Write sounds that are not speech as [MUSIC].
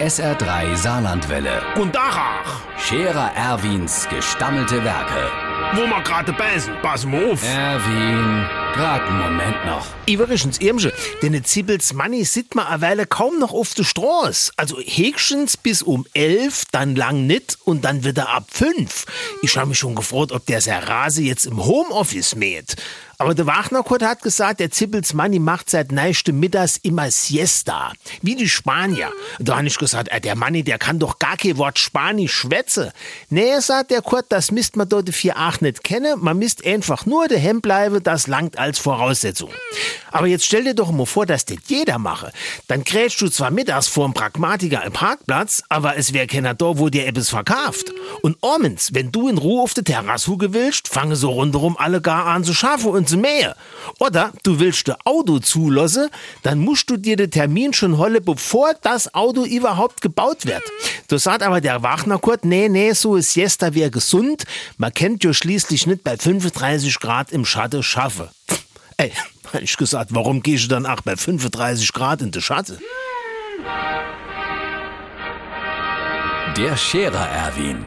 SR3 Saarlandwelle. Und Dachach, Scherer Erwins gestammelte Werke. wo wir gerade beißen, pass mal auf. Erwin, grad einen Moment noch. Übrigens, Irmsche, denn Zibbels Manni sieht man eine Weile kaum noch auf der Straße. Also höchstens bis um elf, dann lang nicht und dann wieder ab fünf. Ich habe mich schon gefragt, ob der sein Rase jetzt im Homeoffice mäht. Aber der Wagnerkurt hat gesagt, der Zippels Manni macht seit neiste Mittags immer Siesta. Wie die Spanier. Da habe ich gesagt, äh, der Manni, der kann doch gar kein Wort Spanisch schwätze. Nee, sagt der Kurt, das misst man dort vier acht nicht kennen. Man misst einfach nur daheim bleiben, das langt als Voraussetzung. Aber jetzt stell dir doch mal vor, dass das jeder mache. Dann krätst du zwar mittags vor dem Pragmatiker im Parkplatz, aber es wär keiner da, wo dir etwas verkauft. Und Ormens, wenn du in Ruhe auf der Terrasse huge willst, fange so rundherum alle gar an zu schaffen und zu mähen. Oder du willst de Auto zulassen, dann musst du dir den Termin schon holle, bevor das Auto überhaupt gebaut wird. Da sagt aber der Wagner Kurt, nee, nee, so ist Siesta wär gesund. Man kennt ja schließlich nicht bei 35 Grad im Schatten schaffe. Ey, [LAUGHS] hab ich gesagt, warum gehst du dann auch bei 35 Grad in die Schatte? Der Scherer Erwin.